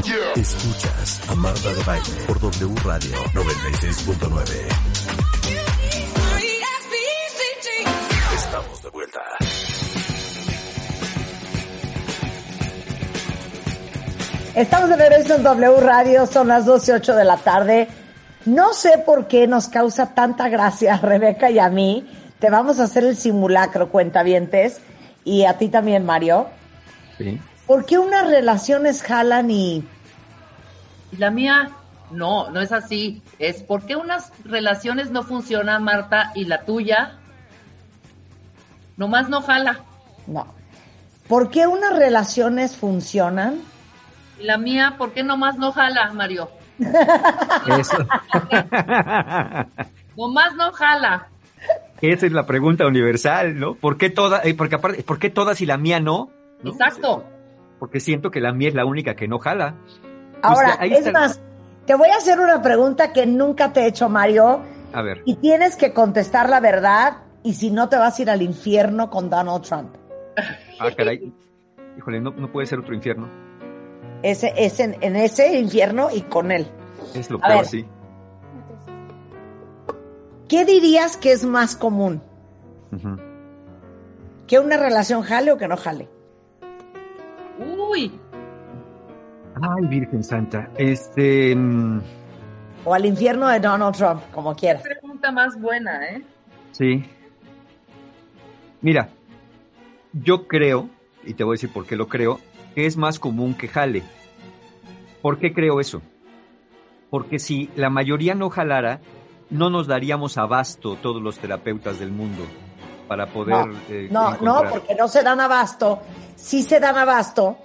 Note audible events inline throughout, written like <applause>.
Escuchas a Marta de Baile por W Radio 96.9. Estamos de vuelta. Estamos de regreso en W Radio, son las 12 y 8 de la tarde. No sé por qué nos causa tanta gracia a <laughs> Rebeca y a mí. Te vamos a hacer el simulacro, cuentavientes, y a ti también, Mario. Sí. ¿Por qué unas relaciones jalan y Y la mía, no, no es así. Es porque unas relaciones no funcionan, Marta, y la tuya nomás no jala. no? ¿Por qué unas relaciones funcionan? Y la mía, ¿por qué nomás no jala, Mario? Eso. <laughs> Nomás no jala. Esa es la pregunta universal, ¿no? ¿Por qué todas, eh, porque aparte, ¿por qué todas y la mía no? ¿No? Exacto. Porque siento que la mía es la única que no jala. Ahora, ahí es está. más, te voy a hacer una pregunta que nunca te he hecho, Mario, A ver, y tienes que contestar la verdad, y si no te vas a ir al infierno con Donald Trump. ah, caray. Híjole, no, no puede ser otro infierno. Ese, ese, en, en ese infierno y con él. Es lo A peor, ver. sí. ¿Qué dirías que es más común? ¿Que una relación jale o que no jale? Uy, Ay, Virgen Santa. Este. mm, O al infierno de Donald Trump, como quieras. pregunta más buena, ¿eh? Sí. Mira, yo creo, y te voy a decir por qué lo creo, que es más común que jale. ¿Por qué creo eso? Porque si la mayoría no jalara, no nos daríamos abasto todos los terapeutas del mundo para poder... No, eh, no, no, encontrar. porque no se dan abasto. Sí se dan abasto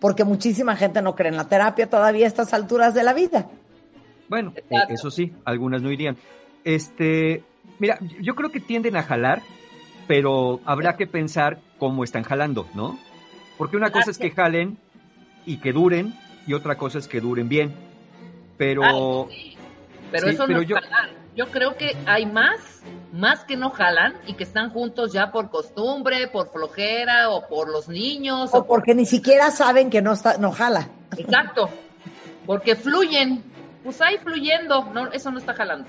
porque muchísima gente no cree en la terapia todavía a estas alturas de la vida. Bueno, eh, eso sí, algunas no irían. Este, mira, yo creo que tienden a jalar, pero habrá que pensar cómo están jalando, ¿no? Porque una cosa es que jalen y que duren, y otra cosa es que duren bien. Pero, Ah, sí. Pero Sí, eso pero no es yo- jalar. Yo creo que hay más, más que no jalan y que están juntos ya por costumbre, por flojera o por los niños. O O por... porque ni siquiera saben que no, está, no jala. Exacto. Porque fluyen. Pues ahí fluyendo. No, eso no está jalando.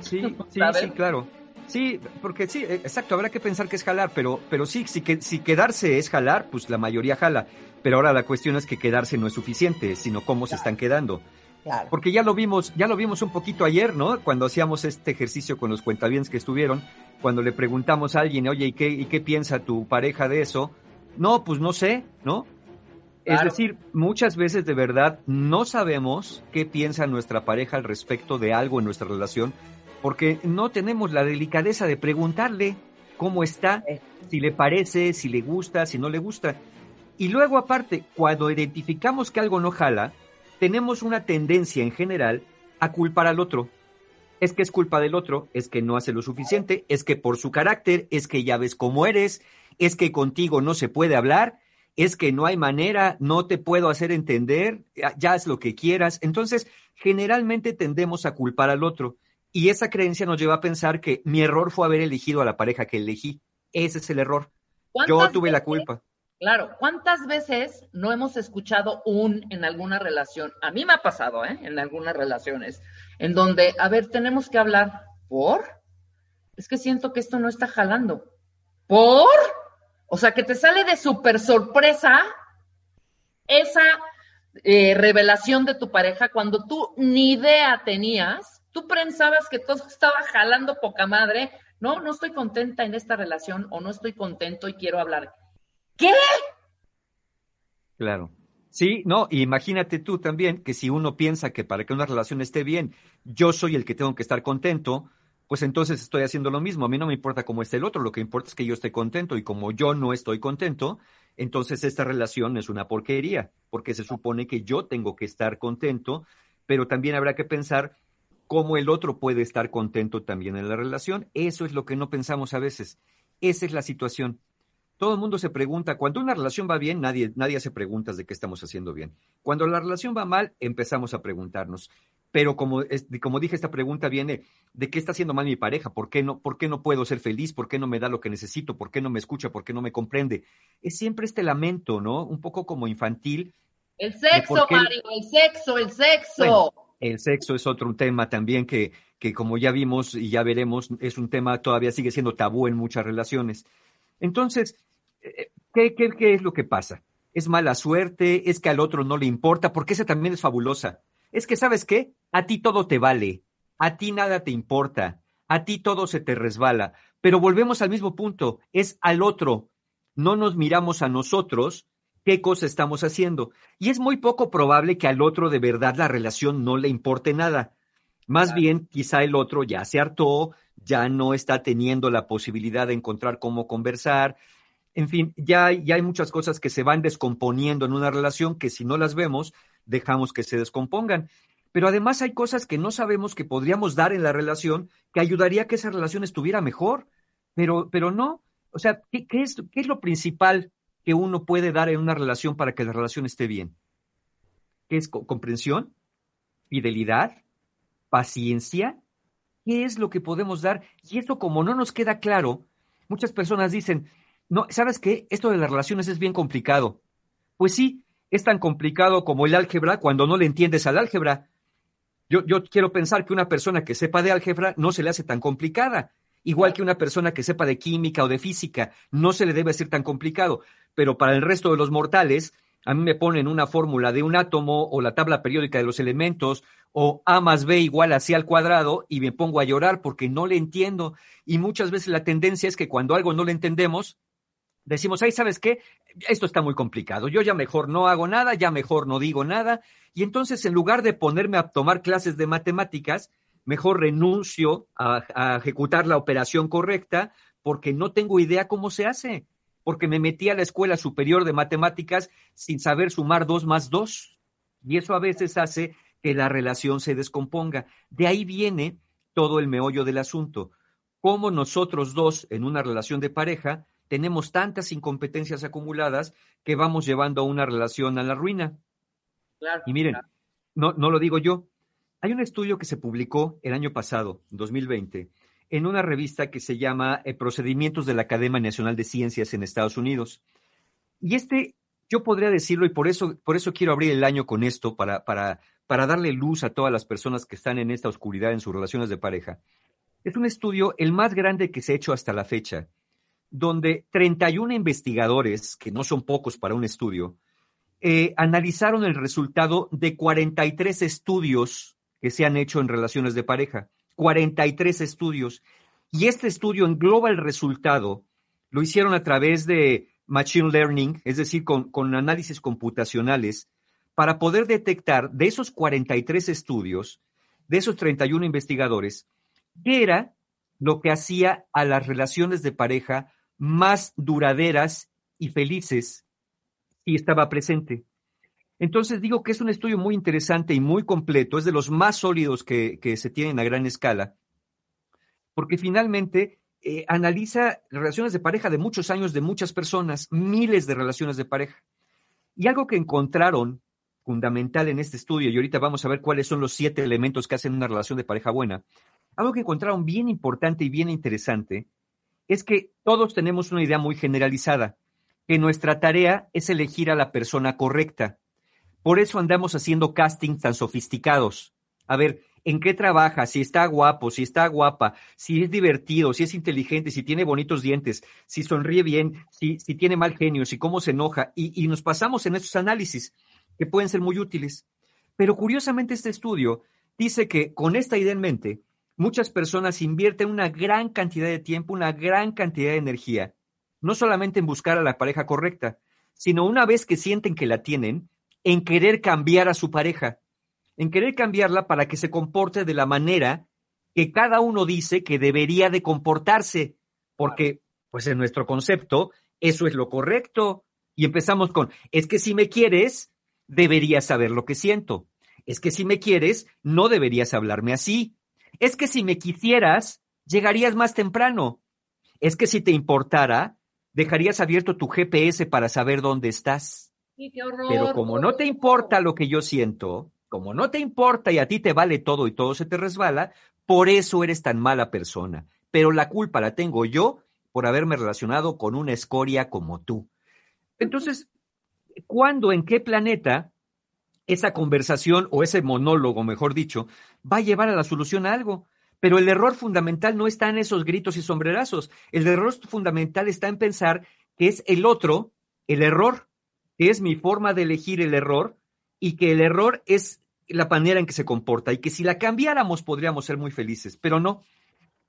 sí, <laughs> sí, sí, claro. Sí, porque sí, eh, exacto, habrá que pensar que es jalar, pero, pero sí, si, que, si quedarse es jalar, pues la mayoría jala. Pero ahora la cuestión es que quedarse no es suficiente, sino cómo se están quedando. Claro. Porque ya lo vimos, ya lo vimos un poquito ayer, ¿no? Cuando hacíamos este ejercicio con los cuentavientes que estuvieron, cuando le preguntamos a alguien, oye, ¿y qué, ¿y qué piensa tu pareja de eso? No, pues no sé, ¿no? Es decir, muchas veces de verdad no sabemos qué piensa nuestra pareja al respecto de algo en nuestra relación, porque no tenemos la delicadeza de preguntarle cómo está, Sí. si le parece, si le gusta, si no le gusta. Y luego aparte, cuando identificamos que algo no jala, tenemos una tendencia en general a culpar al otro. Es que es culpa del otro, es que no hace lo suficiente, es que por su carácter, es que ya ves cómo eres, es que contigo no se puede hablar, es que no hay manera, no te puedo hacer entender, ya- haz lo que quieras. Entonces, generalmente tendemos a culpar al otro y esa creencia nos lleva a pensar que mi error fue haber elegido a la pareja que elegí. Ese es el error. Yo ¿Cuántas tuve la culpa. Claro, ¿cuántas veces no hemos escuchado un en alguna relación? A mí me ha pasado, ¿eh? En algunas relaciones, en donde, a ver, tenemos que hablar. ¿Por? Es que siento que esto no está jalando. ¿Por? O sea, que te sale de súper sorpresa esa eh, revelación de tu pareja cuando tú ni idea tenías. Tú pensabas que todo estaba jalando poca madre. No, no estoy contenta en esta relación o no estoy contento y quiero hablar. ¿Qué? Claro. Sí, no, imagínate tú también que si uno piensa que para que una relación esté bien, yo soy el que tengo que estar contento, pues entonces estoy haciendo lo mismo. A mí no me importa cómo esté el otro, lo que importa es que yo esté contento y como yo no estoy contento, entonces esta relación es una porquería, porque se supone que yo tengo que estar contento, pero también habrá que pensar cómo el otro puede estar contento también en la relación. Eso es lo que no pensamos a veces. Esa es la situación. Todo el mundo se pregunta, cuando una relación va bien, nadie, nadie hace preguntas de qué estamos haciendo bien. Cuando la relación va mal, empezamos a preguntarnos. Pero como, como dije, esta pregunta viene de qué está haciendo mal mi pareja, ¿Por qué, no, por qué no puedo ser feliz, por qué no me da lo que necesito, por qué no me escucha, por qué no me comprende. Es siempre este lamento, ¿no? Un poco como infantil. El sexo, Mario, el sexo, el sexo. el sexo es otro tema también que, que, como ya vimos y ya veremos, es un tema todavía sigue siendo tabú en muchas relaciones. Entonces, ¿qué, qué, qué es lo que pasa? ¿Es mala suerte? ¿Es que al otro no le importa? Porque esa también es fabulosa. Es que, ¿sabes qué? A ti todo te vale, a ti nada te importa, a ti todo se te resbala. Pero volvemos al mismo punto, es al otro. No nos miramos a nosotros qué cosa estamos haciendo. Y es muy poco probable que al otro de verdad la relación no le importe nada. Más bien, quizá el otro ya se hartó, ya no está teniendo la posibilidad de encontrar cómo conversar, en fin, ya, ya hay muchas cosas que se van descomponiendo en una relación que si no las vemos, dejamos que se descompongan. Pero además hay cosas que no sabemos que podríamos dar en la relación que ayudaría a que esa relación estuviera mejor, pero, pero no. O sea, ¿qué, es, ¿qué es lo principal que uno puede dar en una relación para que la relación esté bien? ¿Qué es comprensión? ¿Fidelidad? ¿Paciencia? ¿Qué es lo que podemos dar? Y esto como no nos queda claro, muchas personas dicen, no, ¿sabes qué? Esto de las relaciones es bien complicado. Pues sí, es tan complicado como el álgebra cuando no le entiendes al álgebra. Yo, yo quiero pensar que una persona que sepa de álgebra no se le hace tan complicada. Igual que una persona que sepa de química o de física, no se le debe hacer tan complicado. Pero para el resto de los mortales, a mí me ponen una fórmula de un átomo o la tabla periódica de los elementos o A más B igual a C al cuadrado y me pongo a llorar porque no le entiendo. Y muchas veces la tendencia es que cuando algo no le entendemos, decimos, ay, ¿sabes qué? Esto está muy complicado, yo ya mejor no hago nada, ya mejor no digo nada, y entonces en lugar de ponerme a tomar clases de matemáticas, mejor renuncio a, ejecutar la operación correcta porque no tengo idea cómo se hace, porque me metí a la escuela superior de matemáticas sin saber sumar dos más dos, y eso a veces hace que la relación se descomponga. De ahí viene todo el meollo del asunto. Cómo nosotros dos en una relación de pareja tenemos tantas incompetencias acumuladas que vamos llevando a una relación a la ruina. y miren, no, no lo digo yo. Hay un estudio que se publicó el año pasado, 2020, en una revista que se llama eh, Procedimientos de la Academia Nacional de Ciencias en Estados Unidos. Y este, yo podría decirlo, y por eso, por eso quiero abrir el año con esto, para, para, para darle luz a todas las personas que están en esta oscuridad en sus relaciones de pareja. Es un estudio el más grande que se ha hecho hasta la fecha donde 31 investigadores, que no son pocos para un estudio, eh, analizaron el resultado de 43 estudios que se han hecho en relaciones de pareja. 43 estudios. Y este estudio engloba el resultado, lo hicieron a través de Machine Learning, es decir, con, con análisis computacionales, para poder detectar de esos 43 estudios, de esos 31 investigadores, qué era lo que hacía a las relaciones de pareja más duraderas y felices si estaba presente. Entonces digo que es un estudio muy interesante y muy completo, es de los más sólidos que, se tienen a gran escala, porque finalmente eh, analiza relaciones de pareja de muchos años de muchas personas, miles de relaciones de pareja. Y algo que encontraron fundamental en este estudio, y ahorita vamos a ver cuáles son los siete elementos que hacen una relación de pareja buena, algo que encontraron bien importante y bien interesante es que todos tenemos una idea muy generalizada, que nuestra tarea es elegir a la persona correcta. Por eso andamos haciendo castings tan sofisticados. A ver, ¿en qué trabaja? Si está guapo, si está guapa, si es divertido, si es inteligente, si tiene bonitos dientes, si sonríe bien, si, tiene mal genio, si cómo se enoja. Y, y nos pasamos en esos análisis que pueden ser muy útiles. Pero curiosamente este estudio dice que con esta idea en mente, muchas personas invierten una gran cantidad de tiempo, una gran cantidad de energía, no solamente en buscar a la pareja correcta, sino una vez que sienten que la tienen, en querer cambiar a su pareja, en querer cambiarla para que se comporte de la manera que cada uno dice que debería de comportarse, porque pues en nuestro concepto eso es lo correcto. Y empezamos con, es que si me quieres, deberías saber lo que siento. Es que si me quieres, no deberías hablarme así. Es que si me quisieras, llegarías más temprano. Es que si te importara, dejarías abierto tu GPS para saber dónde estás. Sí, qué horror. Pero como no te importa lo que yo siento, como no te importa y a ti te vale todo y todo se te resbala, por eso eres tan mala persona. Pero la culpa la tengo yo por haberme relacionado con una escoria como tú. Entonces, ¿cuándo, en qué planeta esa conversación o ese monólogo, mejor dicho, va a llevar a la solución a algo? Pero el error fundamental no está en esos gritos y sombrerazos. El error fundamental está en pensar que es el otro, el error, que es mi forma de elegir el error y que el error es la manera en que se comporta y que si la cambiáramos podríamos ser muy felices, pero no.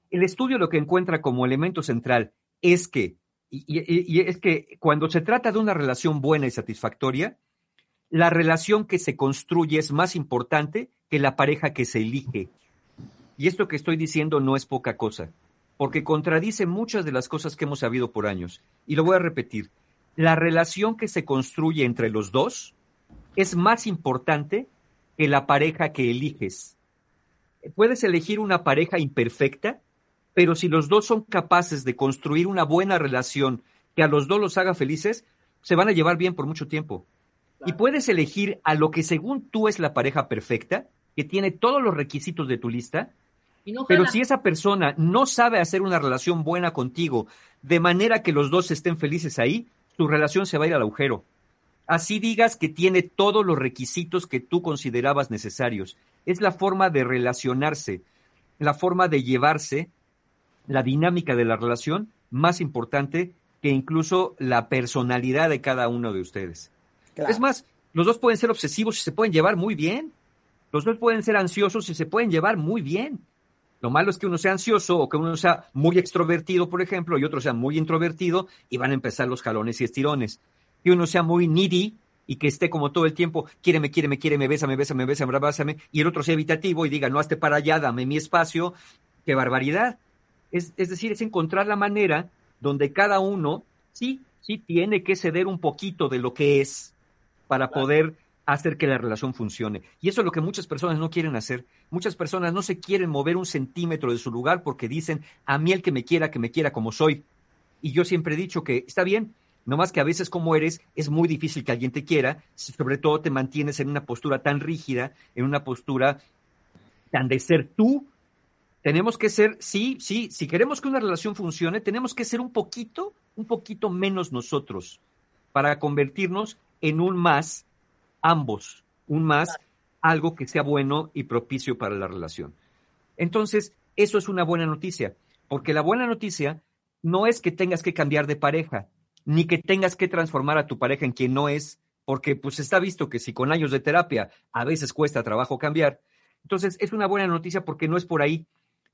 El estudio lo que encuentra como elemento central es que, y, es que cuando se trata de una relación buena y satisfactoria, la relación que se construye es más importante que la pareja que se elige. Y esto que estoy diciendo no es poca cosa, porque contradice muchas de las cosas que hemos sabido por años. Y lo voy a repetir. La relación que se construye entre los dos es más importante que la pareja que eliges. Puedes elegir una pareja imperfecta, pero si los dos son capaces de construir una buena relación que a los dos los haga felices, se van a llevar bien por mucho tiempo. Y puedes elegir a lo que según tú es la pareja perfecta, que tiene todos los requisitos de tu lista, Y no pero si esa persona no sabe hacer una relación buena contigo, de manera que los dos estén felices ahí, tu relación se va a ir al agujero. Así digas que tiene todos los requisitos que tú considerabas necesarios. Es la forma de relacionarse, la forma de llevarse, la dinámica de la relación más importante que incluso la personalidad de cada uno de ustedes. Claro. Es más, los dos pueden ser obsesivos y se pueden llevar muy bien. Los dos pueden ser ansiosos y se pueden llevar muy bien. Lo malo es que uno sea ansioso o que uno sea muy extrovertido, por ejemplo, y otro sea muy introvertido y van a empezar los jalones y estirones. Que uno sea muy needy y que esté como todo el tiempo, quiéreme, quiéreme, quiéreme, bésame, bésame, bésame, bésame, y el otro sea evitativo y diga, no, hazte para allá, dame mi espacio. ¡Qué barbaridad! Es, es decir, es encontrar la manera donde cada uno, sí, sí tiene que ceder un poquito de lo que es para poder hacer que la relación funcione. Y eso es lo que muchas personas no quieren hacer. Muchas personas no se quieren mover un centímetro de su lugar porque dicen, a mí el que me quiera, que me quiera como soy. Y yo siempre he dicho que está bien, no más que a veces como eres, es muy difícil que alguien te quiera, sobre todo te mantienes en una postura tan rígida, en una postura tan de ser tú. Tenemos que ser, sí, sí, si queremos que una relación funcione, tenemos que ser un poquito, un poquito menos nosotros para convertirnos en un más ambos, un más algo que sea bueno y propicio para la relación. Entonces, eso es una buena noticia, porque la buena noticia no es que tengas que cambiar de pareja, ni que tengas que transformar a tu pareja en quien no es, porque pues está visto que si con años de terapia a veces cuesta trabajo cambiar, entonces es una buena noticia porque no es por ahí.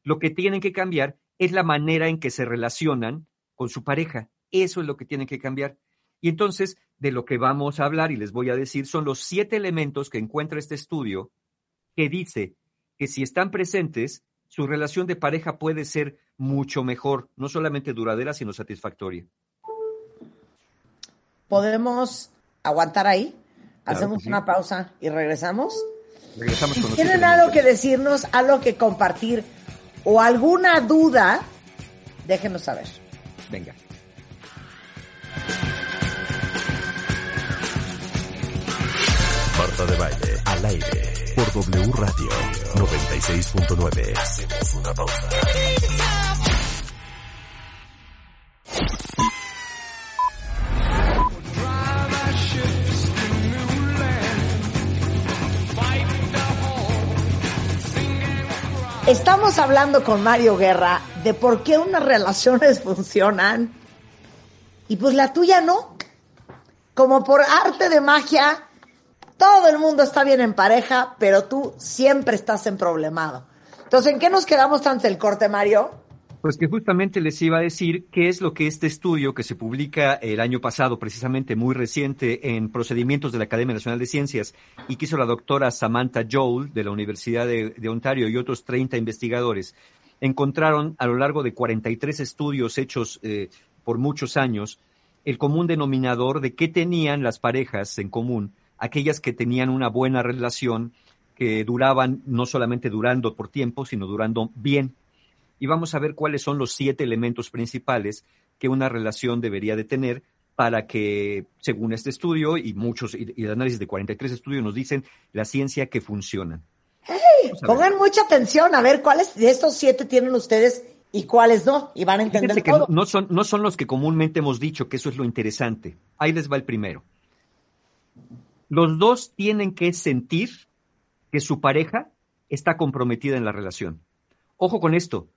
Lo que tienen que cambiar es la manera en que se relacionan con su pareja. Eso es lo que tienen que cambiar. Y entonces, de lo que vamos a hablar y les voy a decir son los siete elementos que encuentra este estudio que dice que si están presentes, su relación de pareja puede ser mucho mejor, no solamente duradera, sino satisfactoria. ¿Podemos aguantar ahí? Claro Hacemos sí. una pausa y regresamos. Regresamos Si con los tienen algo que decirnos, algo que compartir o alguna duda, déjenos saber. Venga. Marta de Baile, al aire, por W Radio 96.9. Hacemos una pausa. Estamos hablando con Mario Guerra de por qué unas relaciones <laughs> funcionan y pues la tuya no. Como por arte de magia, todo el mundo está bien en pareja, pero tú siempre estás en problemado. Entonces, ¿en qué nos quedamos antes del corte, Mario? Pues que justamente les iba a decir qué es lo que este estudio que se publica el año pasado, precisamente muy reciente, en Procedimientos de la Academia Nacional de Ciencias, y que hizo la doctora Samantha Joel de la Universidad de, Ontario y otros 30 investigadores, encontraron a lo largo de 43 estudios hechos eh, por muchos años el común denominador de qué tenían las parejas en común, aquellas que tenían una buena relación, que duraban, no solamente durando por tiempo, sino durando bien. Y vamos a ver cuáles son los siete elementos principales que una relación debería de tener para que, según este estudio y muchos, y, el análisis de 43 estudios nos dicen la ciencia que funciona. Hey, pongan mucha atención a ver cuáles de estos siete tienen ustedes y cuáles no, y van a entender Fíjense que todo. no, no son, no son los que comúnmente hemos dicho, que eso es lo interesante. Ahí les va el primero. Los dos tienen que sentir que su pareja está comprometida en la relación. Ojo con esto.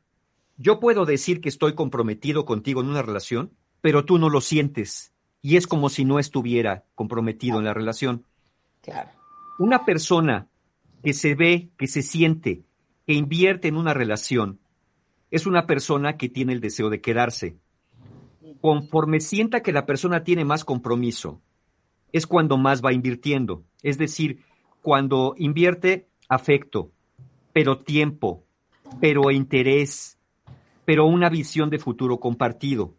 Yo puedo decir que estoy comprometido contigo en una relación, pero tú no lo sientes. Y es como si no estuviera comprometido en la relación. Claro. Una persona que se ve, que se siente, que invierte en una relación, es una persona que tiene el deseo de quedarse. Conforme sienta que la persona tiene más compromiso, es cuando más va invirtiendo. Es decir, cuando invierte afecto, pero tiempo, pero interés, pero una visión de futuro compartido.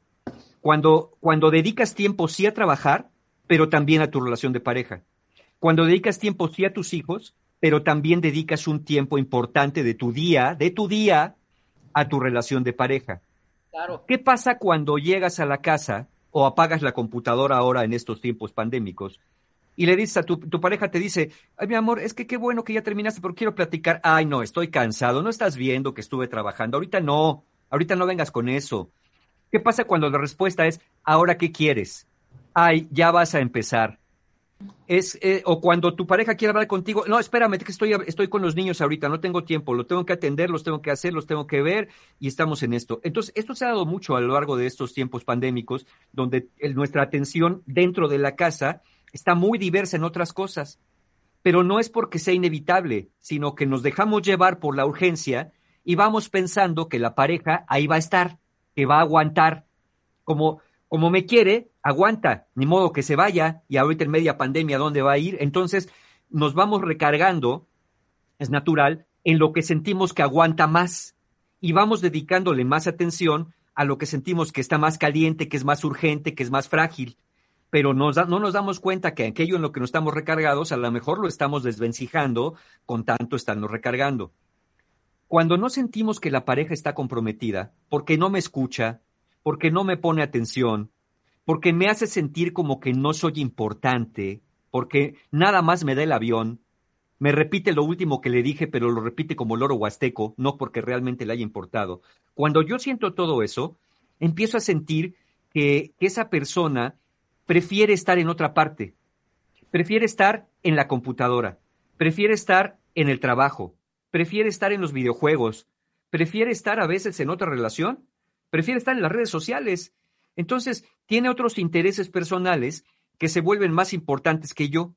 Cuando, cuando dedicas tiempo sí a trabajar, pero también a tu relación de pareja. Cuando dedicas tiempo sí a tus hijos, pero también dedicas un tiempo importante de tu día, de tu día, a tu relación de pareja. Claro. ¿Qué pasa cuando llegas a la casa o apagas la computadora ahora en estos tiempos pandémicos y le dices a tu, tu pareja, te dice, ay mi amor, es que qué bueno que ya terminaste, pero quiero platicar. Ay, no, estoy cansado, no estás viendo que estuve trabajando. Ahorita no, ahorita no vengas con eso. ¿Qué pasa cuando la respuesta es, ahora qué quieres? Ay, ya vas a empezar. Es, eh, o cuando tu pareja quiere hablar contigo, no, espérame, que estoy, estoy con los niños ahorita, no tengo tiempo, lo tengo que atender, los tengo que hacer, los tengo que ver y estamos en esto. Entonces, esto se ha dado mucho a lo largo de estos tiempos pandémicos, donde nuestra atención dentro de la casa está muy diversa en otras cosas, pero no es porque sea inevitable, sino que nos dejamos llevar por la urgencia y vamos pensando que la pareja ahí va a estar, que va a aguantar, como, como me quiere, aguanta, ni modo que se vaya, y ahorita en media pandemia, ¿dónde va a ir? Entonces, nos vamos recargando, es natural, en lo que sentimos que aguanta más, y vamos dedicándole más atención a lo que sentimos que está más caliente, que es más urgente, que es más frágil. Pero nos da- no nos damos cuenta que aquello en lo que nos estamos recargados, a lo mejor lo estamos desvencijando con tanto estarnos recargando. Cuando no sentimos que la pareja está comprometida, porque no me escucha, porque no me pone atención, porque me hace sentir como que no soy importante, porque nada más me da el avión, me repite lo último que le dije, pero lo repite como loro huasteco, no porque realmente le haya importado. Cuando yo siento todo eso, empiezo a sentir que, que esa persona prefiere estar en otra parte, prefiere estar en la computadora, prefiere estar en el trabajo, prefiere estar en los videojuegos, prefiere estar a veces en otra relación, prefiere estar en las redes sociales. Entonces, tiene otros intereses personales que se vuelven más importantes que yo.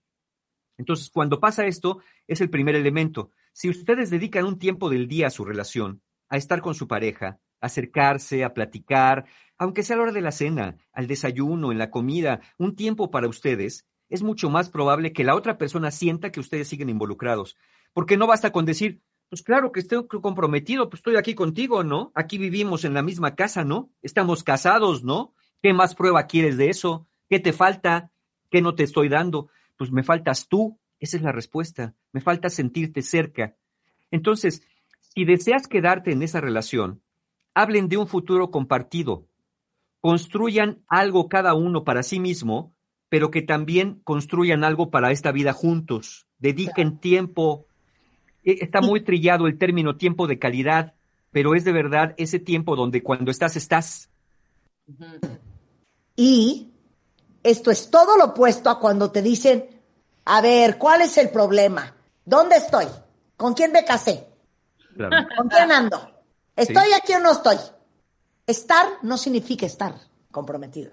Entonces, cuando pasa esto, es el primer elemento. Si ustedes dedican un tiempo del día a su relación, a estar con su pareja, a acercarse, a platicar, aunque sea a la hora de la cena, al desayuno, en la comida, un tiempo para ustedes, es mucho más probable que la otra persona sienta que ustedes siguen involucrados. Porque no basta con decir, pues claro que estoy comprometido, pues estoy aquí contigo, ¿no? Aquí vivimos en la misma casa, ¿no? Estamos casados, ¿no? ¿Qué más prueba quieres de eso? ¿Qué te falta? ¿Qué no te estoy dando? Pues me faltas tú. Esa es la respuesta. Me falta sentirte cerca. Entonces, si deseas quedarte en esa relación, hablen de un futuro compartido. Construyan algo cada uno para sí mismo, pero que también construyan algo para esta vida juntos. Dediquen tiempo. E- Está muy trillado el término tiempo de calidad, pero es de verdad ese tiempo donde cuando estás, estás. Y esto es todo lo opuesto a cuando te dicen, a ver, ¿cuál es el problema? ¿Dónde estoy? ¿Con quién me casé? Claro. ¿Con quién ando? ¿Estoy aquí o no estoy? Estar no significa estar comprometido.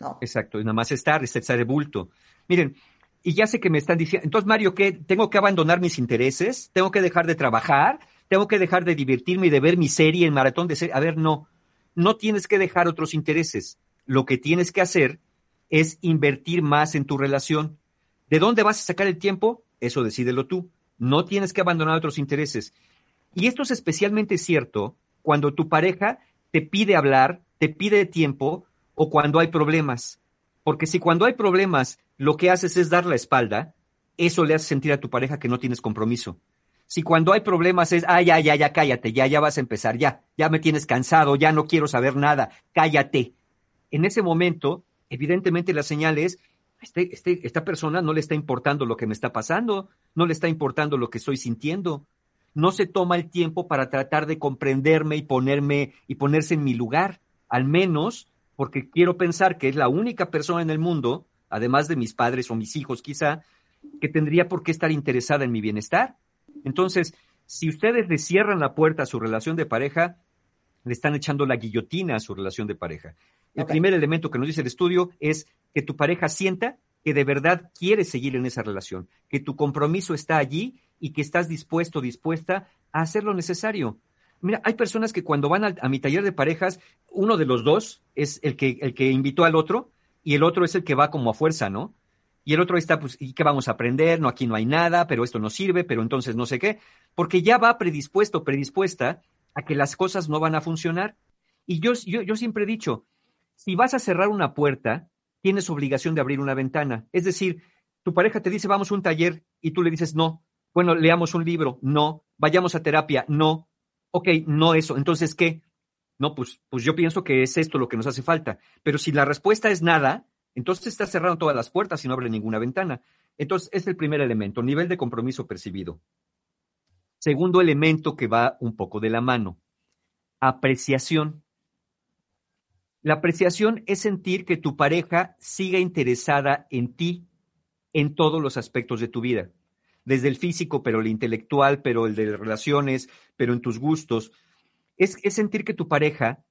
No. Exacto, nada más estar, es estar de bulto. Miren, y ya sé que me están diciendo, entonces Mario, ¿qué? ¿Tengo que abandonar mis intereses? ¿Tengo que dejar de trabajar? tengo que dejar de divertirme y de ver mi serie en maratón de serie. A ver, no, no tienes que dejar otros intereses. Lo que tienes que hacer es invertir más en tu relación. ¿De dónde vas a sacar el tiempo? Eso decídelo tú. No tienes que abandonar otros intereses. Y esto es especialmente cierto cuando tu pareja te pide hablar, te pide tiempo o cuando hay problemas. Porque si cuando hay problemas lo que haces es dar la espalda, eso le hace sentir a tu pareja que no tienes compromiso. Si cuando hay problemas es, ah, ya, ya, ya, cállate, ya, ya vas a empezar, ya, ya me tienes cansado, ya no quiero saber nada, cállate. En ese momento, evidentemente la señal es, este, este, esta persona no le está importando lo que me está pasando, no le está importando lo que estoy sintiendo, no se toma el tiempo para tratar de comprenderme y ponerme y ponerse en mi lugar, al menos porque quiero pensar que es la única persona en el mundo, además de mis padres o mis hijos quizá, que tendría por qué estar interesada en mi bienestar. Entonces, si ustedes le cierran la puerta a su relación de pareja, le están echando la guillotina a su relación de pareja. El primer elemento que nos dice el estudio es que tu pareja sienta que de verdad quiere seguir en esa relación, que tu compromiso está allí y que estás dispuesto, dispuesta a hacer lo necesario. Mira, hay personas que cuando van a, a, mi taller de parejas, uno de los dos es el que, el que invitó al otro y el otro es el que va como a fuerza, ¿no? Y el otro está, pues, ¿y qué vamos a aprender? No, aquí no hay nada, pero esto no sirve, pero entonces no sé qué, porque ya va predispuesto, predispuesta a que las cosas no van a funcionar. Y yo, yo, yo siempre he dicho, si vas a cerrar una puerta, tienes obligación de abrir una ventana. Es decir, tu pareja te dice, vamos a un taller, y tú le dices, no, bueno, leamos un libro, no, vayamos a terapia, no, ok, no eso, entonces, ¿qué? No, pues, pues yo pienso que es esto lo que nos hace falta. Pero si la respuesta es nada, entonces está cerrando todas las puertas y no abre ninguna ventana. Entonces, es el primer elemento, nivel de compromiso percibido. Segundo elemento que va un poco de la mano, apreciación. La apreciación es sentir que tu pareja siga interesada en ti en todos los aspectos de tu vida, desde el físico, pero el intelectual, pero el de relaciones, pero en tus gustos. Es, es sentir que tu pareja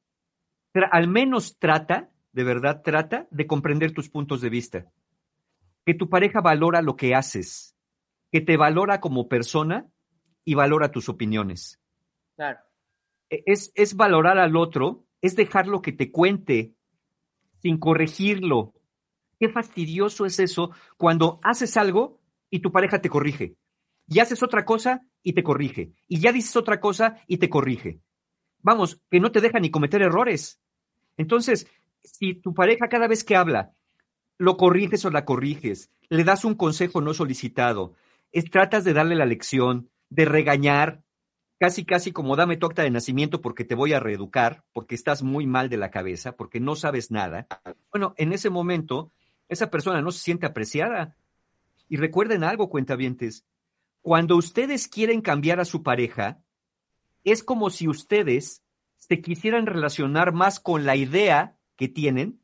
al menos trata, de verdad trata, de comprender tus puntos de vista. Que tu pareja valora lo que haces, que te valora como persona y valora tus opiniones. Claro. E, es, es valorar al otro es dejarlo que te cuente sin corregirlo. Qué fastidioso es eso cuando haces algo y tu pareja te corrige. Y haces otra cosa y te corrige. Y ya dices otra cosa y te corrige. Vamos, que no te deja ni cometer errores. Entonces, si tu pareja cada vez que habla, lo corriges o la corriges, le das un consejo no solicitado, es, tratas de darle la lección, de regañar, casi, casi como dame tu acta de nacimiento porque te voy a reeducar, porque estás muy mal de la cabeza, porque no sabes nada. Bueno, en ese momento, esa persona no se siente apreciada. Y recuerden algo, cuentavientes, cuando ustedes quieren cambiar a su pareja, es como si ustedes se quisieran relacionar más con la idea que tienen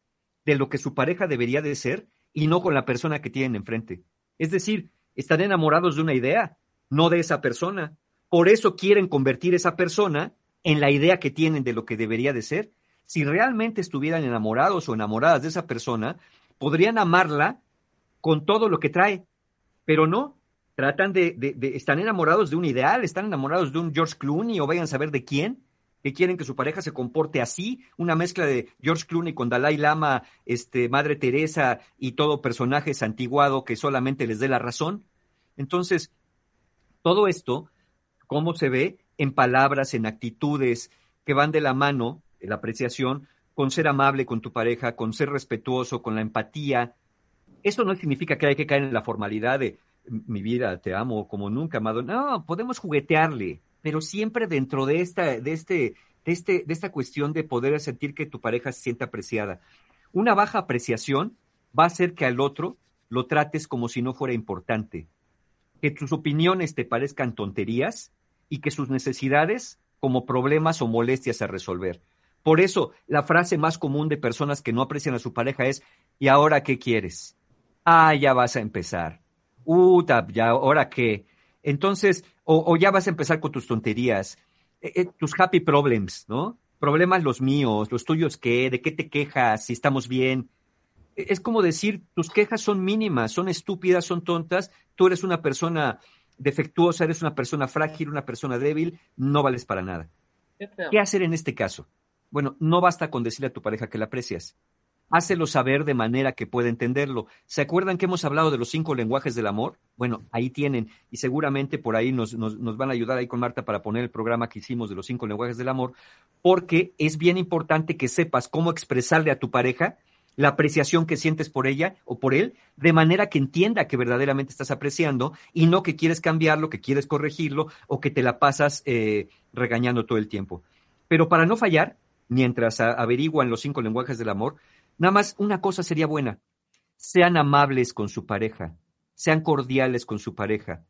de lo que su pareja debería de ser y no con la persona que tienen enfrente. Es decir, están enamorados de una idea, no de esa persona. Por eso quieren convertir esa persona en la idea que tienen de lo que debería de ser. Si realmente estuvieran enamorados o enamoradas de esa persona, podrían amarla con todo lo que trae, pero no. Tratan de, están enamorados de un ideal, están enamorados de un George Clooney o vayan a saber de quién, que quieren que su pareja se comporte así, una mezcla de George Clooney con Dalai Lama, este, Madre Teresa y todo personaje santiguado que solamente les dé la razón. Entonces, todo esto cómo se ve en palabras, en actitudes que van de la mano, la apreciación, con ser amable con tu pareja, con ser respetuoso, con la empatía. Esto no significa que hay que caer en la formalidad de mi vida, te amo como nunca, amado. No, podemos juguetearle, pero siempre dentro de esta, de este, de este, de esta cuestión de poder sentir que tu pareja se sienta apreciada. Una baja apreciación va a hacer que al otro lo trates como si no fuera importante, que tus opiniones te parezcan tonterías y que sus necesidades como problemas o molestias a resolver. Por eso, la frase más común de personas que no aprecian a su pareja es, ¿y ahora qué quieres? Ah, ya vas a empezar. Uh, ya, ¿ahora qué? Entonces, o, ya vas a empezar con tus tonterías, eh, eh, tus happy problems, ¿no? Problemas los míos, los tuyos qué, de qué te quejas, si estamos bien. E, es como decir, tus quejas son mínimas, son estúpidas, son tontas, tú eres una persona defectuosa, eres una persona frágil, una persona débil, no vales para nada. ¿Qué hacer en este caso? Bueno, no basta con decirle a tu pareja que la aprecias. Hácelo saber de manera que pueda entenderlo. ¿Se acuerdan que hemos hablado de los cinco lenguajes del amor? Bueno, ahí tienen. Y seguramente por ahí nos, nos, van a ayudar ahí con Marta para poner el programa que hicimos de los cinco lenguajes del amor, porque es bien importante que sepas cómo expresarle a tu pareja la apreciación que sientes por ella o por él, de manera que entienda que verdaderamente estás apreciando y no que quieres cambiarlo, que quieres corregirlo o que te la pasas eh, regañando todo el tiempo. Pero para no fallar, mientras averiguan los cinco lenguajes del amor, nada más una cosa sería buena. Sean amables con su pareja, sean cordiales con su pareja.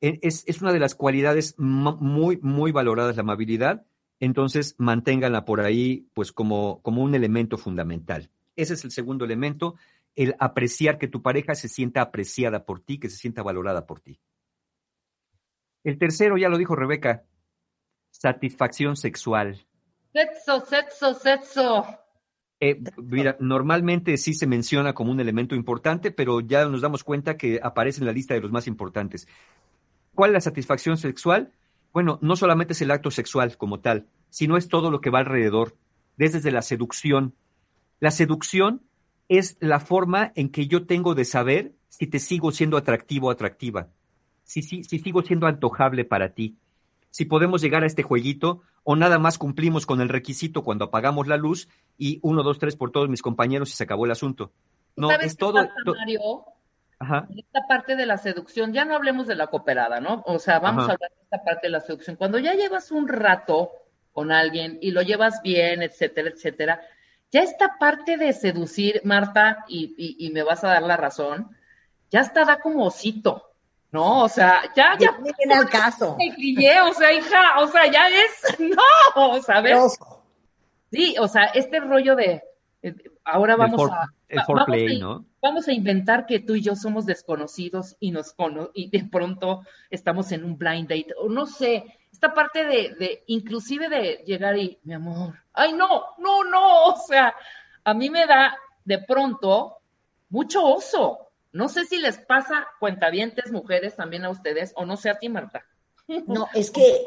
E- Es, es una de las cualidades mu- muy, muy valoradas, la amabilidad. Entonces, manténganla por ahí, pues, como, como un elemento fundamental. Ese es el segundo elemento, el apreciar que tu pareja se sienta apreciada por ti, que se sienta valorada por ti. El tercero, ya lo dijo Rebeca, satisfacción sexual. Sexo, sexo, sexo. Eh, mira, normalmente sí se menciona como un elemento importante, pero ya nos damos cuenta que aparece en la lista de los más importantes. ¿Cuál es la satisfacción sexual? Bueno, no solamente es el acto sexual como tal, sino es todo lo que va alrededor, desde la seducción. La seducción es la forma en que yo tengo de saber si te sigo siendo atractivo o atractiva, si, si, si sigo siendo antojable para ti, si podemos llegar a este jueguito o nada más cumplimos con el requisito cuando apagamos la luz y uno, dos, tres por todos mis compañeros y se acabó el asunto. No, ¿Sabes es qué todo. pasa, Mario? Ajá. Esta parte de la seducción, ya no hablemos de la cooperada, ¿no? O sea, vamos Ajá. a hablar de esta parte de la seducción. Cuando ya llevas un rato con alguien y lo llevas bien, etcétera, etcétera, ya esta parte de seducir, Marta, y, y- y me vas a dar la razón, ya está da como osito, ¿no? O sea, ya, ya Ya viene al caso. el cliché, o sea, hija, o sea, ya es, <laughs> no, ¿sabes? Sí, o sea, este rollo de, eh, ahora vamos for- a... el va- foreplay, vamos a- ¿no? Vamos a inventar que tú y yo somos desconocidos y nos cono y de pronto estamos en un blind date, o no sé, esta parte de, de, inclusive de llegar y, mi amor, ay no, no, no, o sea, a mí me da de pronto mucho oso. No sé si les pasa cuentavientes mujeres también a ustedes, o no sé a ti, Marta. No, es que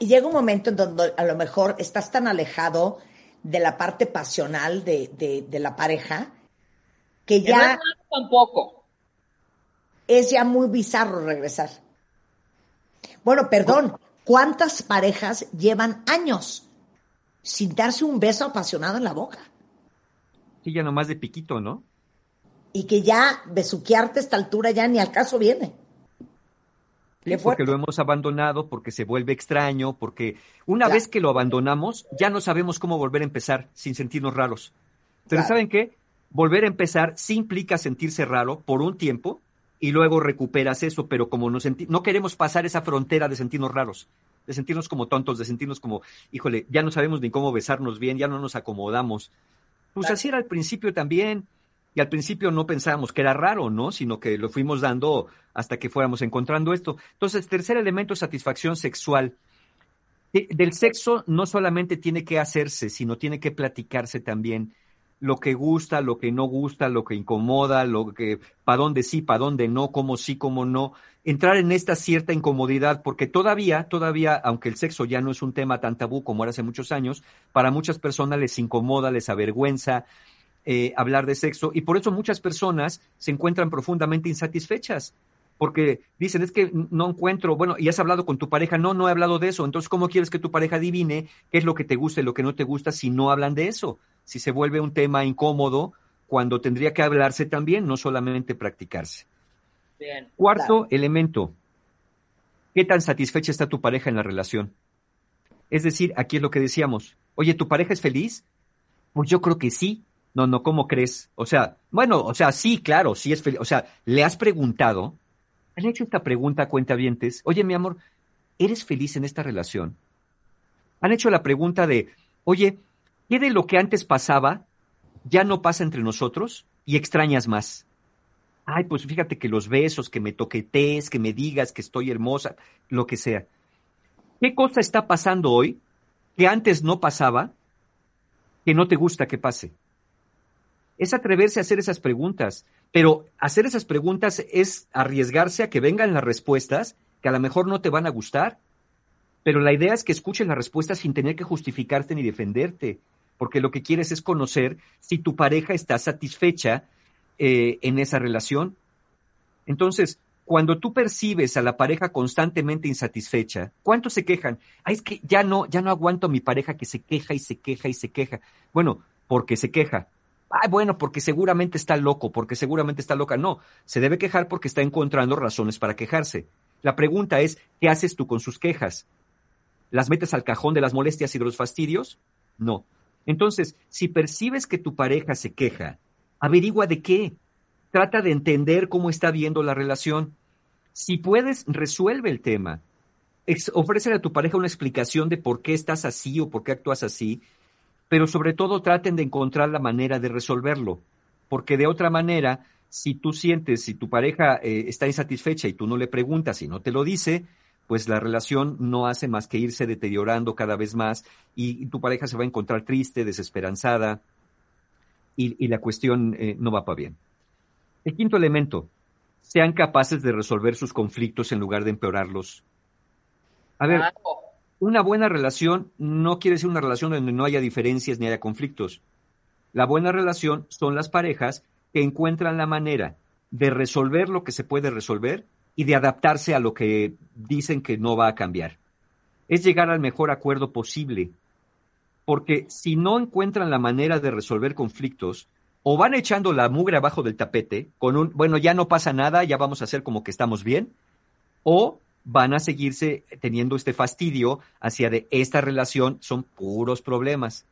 llega un momento en donde a lo mejor estás tan alejado de la parte pasional de, de- de la pareja que Que no es ya malo tampoco. es ya muy bizarro regresar. Bueno, perdón, ¿cuántas parejas llevan años sin darse un beso apasionado en la boca? Sí, ya nomás de piquito, ¿no? Y que ya besuquearte a esta altura ya ni al caso viene. Porque lo hemos abandonado, porque se vuelve extraño, porque una Claro. vez que lo abandonamos, ya no sabemos cómo volver a empezar sin sentirnos raros. Pero Claro. ¿saben qué? Volver a empezar sí implica sentirse raro por un tiempo y luego recuperas eso, pero como no, no queremos pasar esa frontera de sentirnos raros, de sentirnos como tontos, de sentirnos como, híjole, ya no sabemos ni cómo besarnos bien, ya no nos acomodamos. Pues Claro. así era al principio también. Y al principio no pensábamos que era raro, ¿no? Sino que lo fuimos dando hasta que fuéramos encontrando esto. Entonces, tercer elemento, satisfacción sexual. De- del sexo no solamente tiene que hacerse, sino tiene que platicarse también lo que gusta, lo que no gusta, lo que incomoda, lo que, para dónde sí, para dónde no, cómo sí, cómo no. Entrar en esta cierta incomodidad, porque todavía, todavía, aunque el sexo ya no es un tema tan tabú como era hace muchos años, para muchas personas les incomoda, les avergüenza, eh, hablar de sexo y por eso muchas personas se encuentran profundamente insatisfechas porque dicen es que no encuentro, bueno, y has hablado con tu pareja, no, no he hablado de eso, entonces ¿cómo quieres que tu pareja adivine qué es lo que te gusta y lo que no te gusta si no hablan de eso? Si se vuelve un tema incómodo cuando tendría que hablarse también, no solamente practicarse. Bien. Cuarto elemento, ¿qué tan satisfecha está tu pareja en la relación? Es decir, aquí es lo que decíamos, oye, ¿tu pareja es feliz? Pues yo creo que sí. No, no, ¿cómo crees? O sea, bueno, o sea, sí, claro, sí es feliz. O sea, le has preguntado, han hecho esta pregunta a cuentavientes, oye, mi amor, ¿eres feliz en esta relación? Han hecho la pregunta de, oye, ¿qué de lo que antes pasaba ya no pasa entre nosotros y extrañas más? Ay, pues fíjate que los besos, que me toquetees, que me digas que estoy hermosa, lo que sea. ¿Qué cosa está pasando hoy que antes no pasaba que no te gusta que pase? Es atreverse a hacer esas preguntas, pero hacer esas preguntas es arriesgarse a que vengan las respuestas que a lo mejor no te van a gustar, pero la idea es que escuches la respuesta sin tener que justificarte ni defenderte, porque lo que quieres es conocer si tu pareja está satisfecha eh, en esa relación. Entonces, cuando tú percibes a la pareja constantemente insatisfecha, ¿cuántos se quejan? Ay, es que ya no, ya no aguanto a mi pareja que se queja y se queja y se queja. Bueno, porque se queja. Ay, bueno, porque seguramente está loco, porque seguramente está loca. No, se debe quejar porque está encontrando razones para quejarse. La pregunta es, ¿qué haces tú con sus quejas? ¿Las metes al cajón de las molestias y de los fastidios? No. Entonces, si percibes que tu pareja se queja, averigua de qué. Trata de entender cómo está viendo la relación. Si puedes, resuelve el tema. Ofrécele a tu pareja una explicación de por qué estás así o por qué actúas así, pero sobre todo traten de encontrar la manera de resolverlo, porque de otra manera, si tú sientes, si tu pareja eh, está insatisfecha y tú no le preguntas y no te lo dice, pues la relación no hace más que irse deteriorando cada vez más y, tu pareja se va a encontrar triste, desesperanzada y, la cuestión eh, no va para bien. El quinto elemento, sean capaces de resolver sus conflictos en lugar de empeorarlos. A ver, una buena relación no quiere decir una relación donde no haya diferencias ni haya conflictos. La buena relación son las parejas que encuentran la manera de resolver lo que se puede resolver y de adaptarse a lo que dicen que no va a cambiar. Es llegar al mejor acuerdo posible, porque si no encuentran la manera de resolver conflictos, o van echando la mugre abajo del tapete con un, bueno, ya no pasa nada, ya vamos a hacer como que estamos bien, o van a seguirse teniendo este fastidio hacia de esta relación, son puros problemas.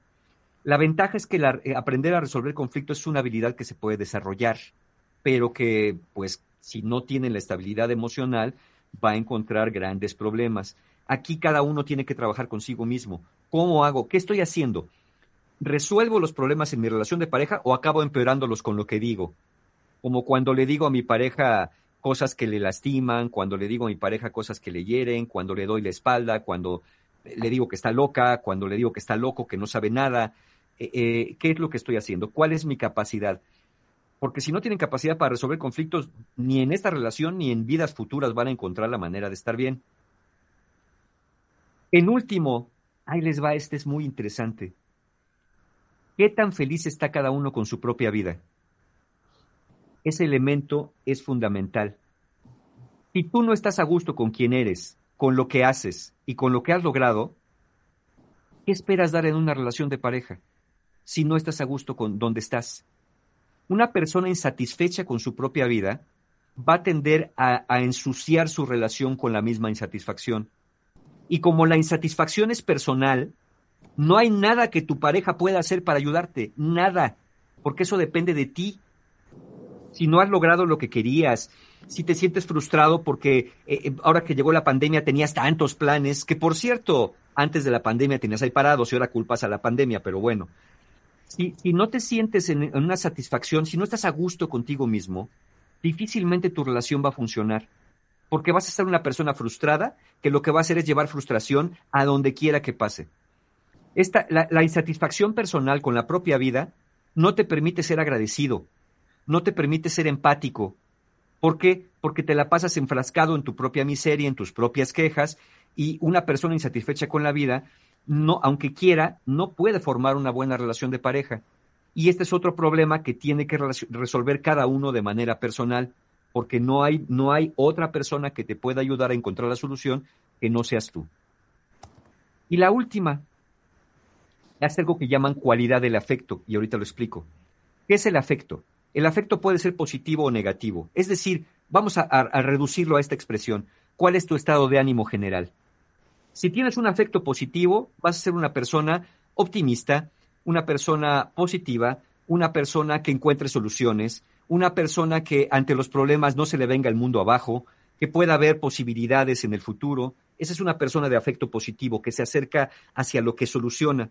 La ventaja es que eh, aprender a resolver conflictos es una habilidad que se puede desarrollar, pero que pues si no tiene la estabilidad emocional, va a encontrar grandes problemas. Aquí cada uno tiene que trabajar consigo mismo. ¿Cómo hago? ¿Qué estoy haciendo? ¿Resuelvo los problemas en mi relación de pareja o acabo empeorándolos con lo que digo? Como cuando le digo a mi pareja cosas que le lastiman, cuando le digo a mi pareja cosas que le hieren, cuando le doy la espalda, cuando le digo que está loca, cuando le digo que está loco, que no sabe nada. Eh, eh, ¿Qué es lo que estoy haciendo? ¿Cuál es mi capacidad? porque si no tienen capacidad para resolver conflictos, ni en esta relación ni en vidas futuras van a encontrar la manera de estar bien. En último, ahí les va, este es muy interesante. ¿Qué tan feliz está cada uno con su propia vida? Ese elemento es fundamental. Si tú no estás a gusto con quien eres, con lo que haces y con lo que has logrado, ¿qué esperas dar en una relación de pareja si no estás a gusto con donde estás? Una persona insatisfecha con su propia vida va a tender a, ensuciar su relación con la misma insatisfacción. Y como la insatisfacción es personal, no hay nada que tu pareja pueda hacer para ayudarte, nada, porque eso depende de ti. Si no has logrado lo que querías, si te sientes frustrado porque eh, eh, ahora que llegó la pandemia tenías tantos planes, que por cierto, antes de la pandemia tenías ahí parados y ahora culpas a la pandemia, pero bueno, si, no te sientes en, una satisfacción, si no estás a gusto contigo mismo, difícilmente tu relación va a funcionar. Porque vas a ser una persona frustrada que lo que va a hacer es llevar frustración a donde quiera que pase. Esta, la, la insatisfacción personal con la propia vida no te permite ser agradecido, no te permite ser empático. ¿Por qué? Porque te la pasas enfrascado en tu propia miseria, en tus propias quejas, y una persona insatisfecha con la vida no, aunque quiera, no puede formar una buena relación de pareja. Y este es otro problema que tiene que resolver cada uno de manera personal, porque no hay, no hay otra persona que te pueda ayudar a encontrar la solución que no seas tú. Y la última es algo que llaman cualidad del afecto, y ahorita lo explico. ¿Qué es el afecto? El afecto puede ser positivo o negativo. Es decir, vamos a reducirlo a esta expresión. ¿Cuál es tu estado de ánimo general? Si tienes un afecto positivo, vas a ser una persona optimista, una persona positiva, una persona que encuentre soluciones, una persona que ante los problemas no se le venga el mundo abajo, que pueda ver posibilidades en el futuro. Esa es una persona de afecto positivo que se acerca hacia lo que soluciona.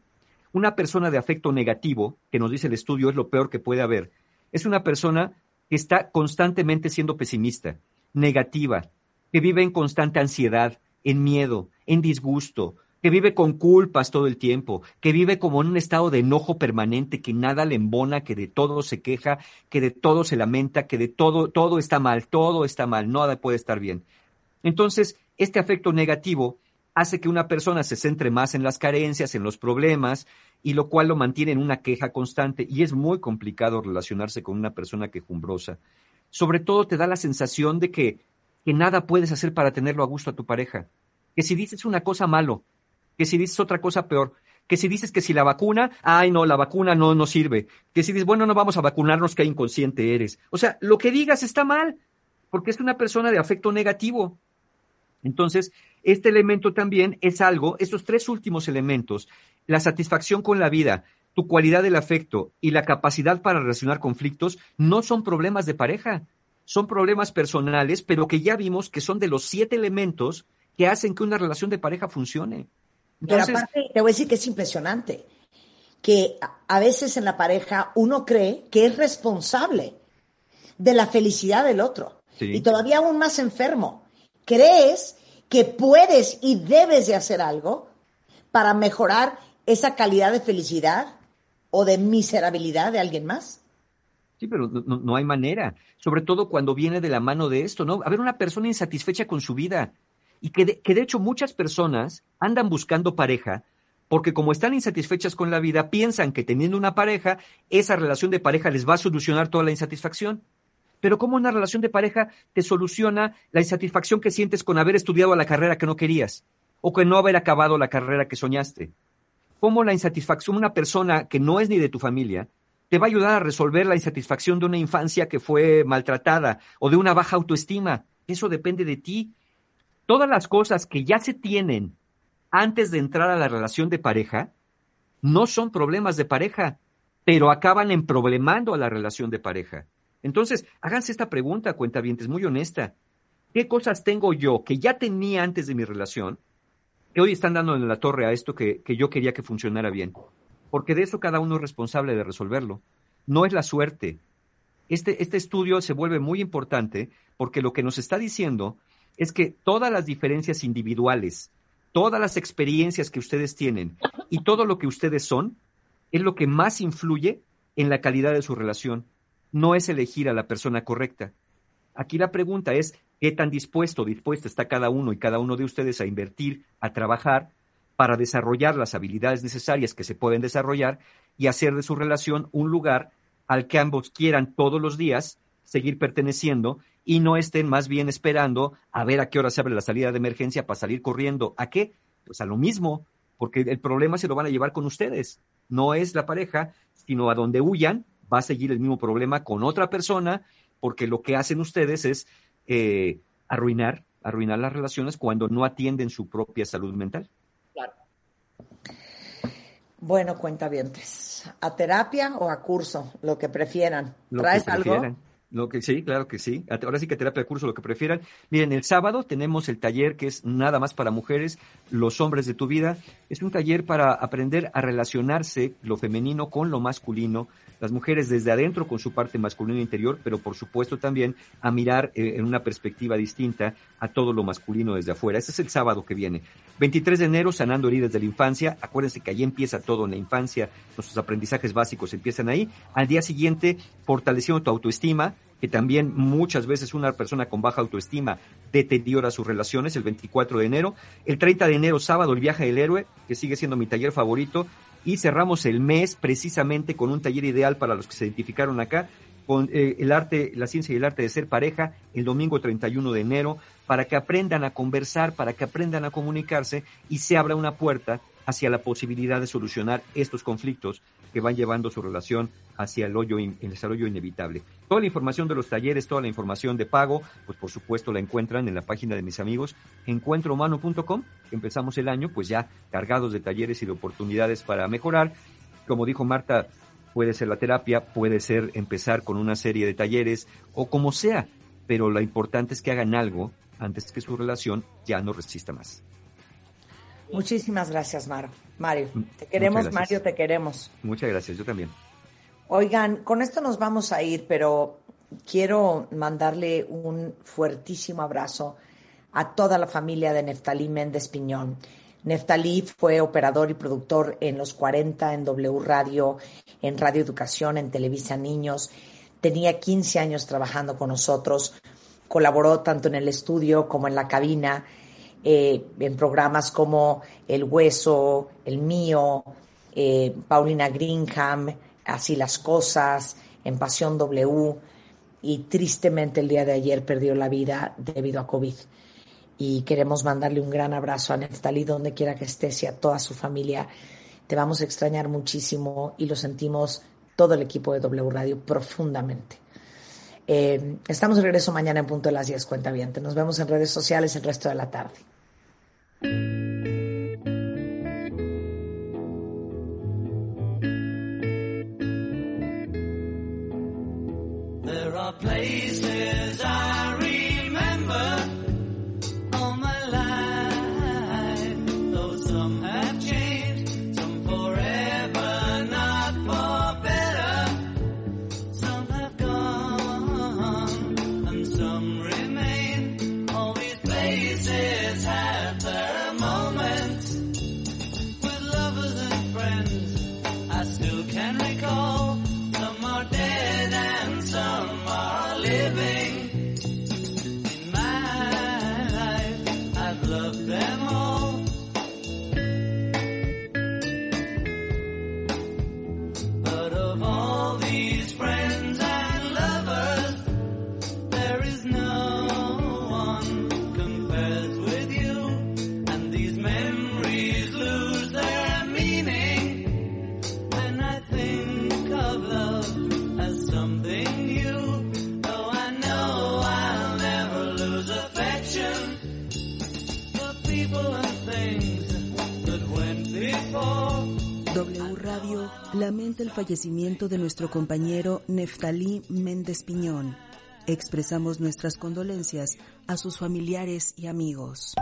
Una persona de afecto negativo, que nos dice el estudio es lo peor que puede haber, es una persona que está constantemente siendo pesimista, negativa, que vive en constante ansiedad, en miedo, en disgusto, que vive con culpas todo el tiempo, que vive como en un estado de enojo permanente, que nada le embona, que de todo se queja, que de todo se lamenta, que de todo, todo está mal, todo está mal, nada puede estar bien. Entonces, este afecto negativo hace que una persona se centre más en las carencias, en los problemas, y lo cual lo mantiene en una queja constante. Y es muy complicado relacionarse con una persona quejumbrosa. Sobre todo te da la sensación de que, que nada puedes hacer para tenerlo a gusto a tu pareja. Que si dices una cosa malo, que si dices otra cosa peor, que si dices que si la vacuna, ay no, la vacuna no nos sirve, que si dices, bueno, no vamos a vacunarnos, que inconsciente eres. O sea, lo que digas está mal, porque es una persona de afecto negativo. Entonces, este elemento también es algo, estos tres últimos elementos, la satisfacción con la vida, tu cualidad del afecto y la capacidad para relacionar conflictos, no son problemas de pareja, son problemas personales, pero que ya vimos que son de los siete elementos que hacen que una relación de pareja funcione. pero aparte, te voy a decir que es impresionante, que a veces en la pareja uno cree que es responsable de la felicidad del otro. Y todavía aún más enfermo. Crees que puedes y debes de hacer algo para mejorar esa calidad de felicidad o de miserabilidad de alguien más. Sí, pero no, hay manera, sobre todo cuando viene de la mano de esto, ¿no? A ver, una persona insatisfecha con su vida y que de, que de hecho muchas personas andan buscando pareja porque como están insatisfechas con la vida, piensan que teniendo una pareja, esa relación de pareja les va a solucionar toda la insatisfacción. Pero ¿cómo una relación de pareja te soluciona la insatisfacción que sientes con haber estudiado la carrera que no querías o con no haber acabado la carrera que soñaste? ¿Cómo la insatisfacción de una persona que no es ni de tu familia te va a ayudar a resolver la insatisfacción de una infancia que fue maltratada o de una baja autoestima? Eso depende de ti. Todas las cosas que ya se tienen antes de entrar a la relación de pareja no son problemas de pareja, pero acaban en problemando a la relación de pareja. Entonces, háganse esta pregunta, cuenta es muy honesta. ¿Qué cosas tengo yo que ya tenía antes de mi relación, que hoy están dando en la torre a esto que, yo quería que funcionara bien? Porque de eso cada uno es responsable de resolverlo. No es la suerte. Este, este estudio se vuelve muy importante porque lo que nos está diciendo es que todas las diferencias individuales, todas las experiencias que ustedes tienen y todo lo que ustedes son es lo que más influye en la calidad de su relación no es elegir a la persona correcta. Aquí la pregunta es, ¿qué tan dispuesto dispuesta está cada uno y cada uno de ustedes a invertir, a trabajar para desarrollar las habilidades necesarias que se pueden desarrollar y hacer de su relación un lugar al que ambos quieran todos los días seguir perteneciendo y no estén más bien esperando a ver a qué hora se abre la salida de emergencia para salir corriendo. ¿A qué? Pues a lo mismo, porque el problema se lo van a llevar con ustedes. No es la pareja, sino a donde huyan va a seguir el mismo problema con otra persona, porque lo que hacen ustedes es eh, arruinar, arruinar las relaciones cuando no atienden su propia salud mental. Claro. Bueno, cuenta bien, ¿A terapia o a curso? Lo que prefieran. ¿Traes algo? Lo que sí, claro que sí. Ahora sí que terapia de curso, lo que prefieran. Miren, el sábado tenemos el taller que es nada más para mujeres, los hombres de tu vida. Es un taller para aprender a relacionarse lo femenino con lo masculino, las mujeres desde adentro con su parte masculina interior, pero por supuesto también a mirar eh, en una perspectiva distinta a todo lo masculino desde afuera. Ese es el sábado que viene. 23 de enero, sanando heridas de la infancia. Acuérdense que ahí empieza todo en la infancia. Nuestros aprendizajes básicos empiezan ahí. Al día siguiente, fortaleciendo tu autoestima, que también muchas veces una persona con baja autoestima deteriora sus relaciones, el 24 de enero. El 30 de enero, sábado, el viaje del héroe, que sigue siendo mi taller favorito, y cerramos el mes precisamente con un taller ideal para los que se identificaron acá, con eh, el arte, la ciencia y el arte de ser pareja, el domingo 31 de enero, para que aprendan a conversar, para que aprendan a comunicarse y se abra una puerta hacia la posibilidad de solucionar estos conflictos que van llevando su relación hacia el hoyo, el desarrollo inevitable. Toda la información de los talleres, toda la información de pago, pues por supuesto la encuentran en la página de mis amigos encuentrohumano.com. Empezamos el año pues ya cargados de talleres y de oportunidades para mejorar. Como dijo Marta, puede ser la terapia, puede ser empezar con una serie de talleres o como sea, pero lo importante es que hagan algo antes que su relación ya no resista más. Muchísimas gracias, Mario. Mario, te queremos, Mario, te queremos. Muchas gracias, yo también. Oigan, con esto nos vamos a ir, pero quiero mandarle un fuertísimo abrazo a toda la familia de Neftalí Méndez Piñón. Neftalí fue operador y productor en los 40 en W Radio, en Radio Educación, en Televisa Niños. Tenía 15 años trabajando con nosotros. Colaboró tanto en el estudio como en la cabina eh, en programas como El Hueso, El Mío, eh, Paulina Greenham, Así las Cosas, en Pasión W, y tristemente el día de ayer perdió la vida debido a COVID. Y queremos mandarle un gran abrazo a Neftali donde quiera que estés y a toda su familia. Te vamos a extrañar muchísimo y lo sentimos todo el equipo de W Radio profundamente. Eh, estamos de regreso mañana en punto de las 10, cuenta bien. Nos vemos en redes sociales el resto de la tarde. Fallecimiento de nuestro compañero Neftalí Méndez Piñón. Expresamos nuestras condolencias a sus familiares y amigos.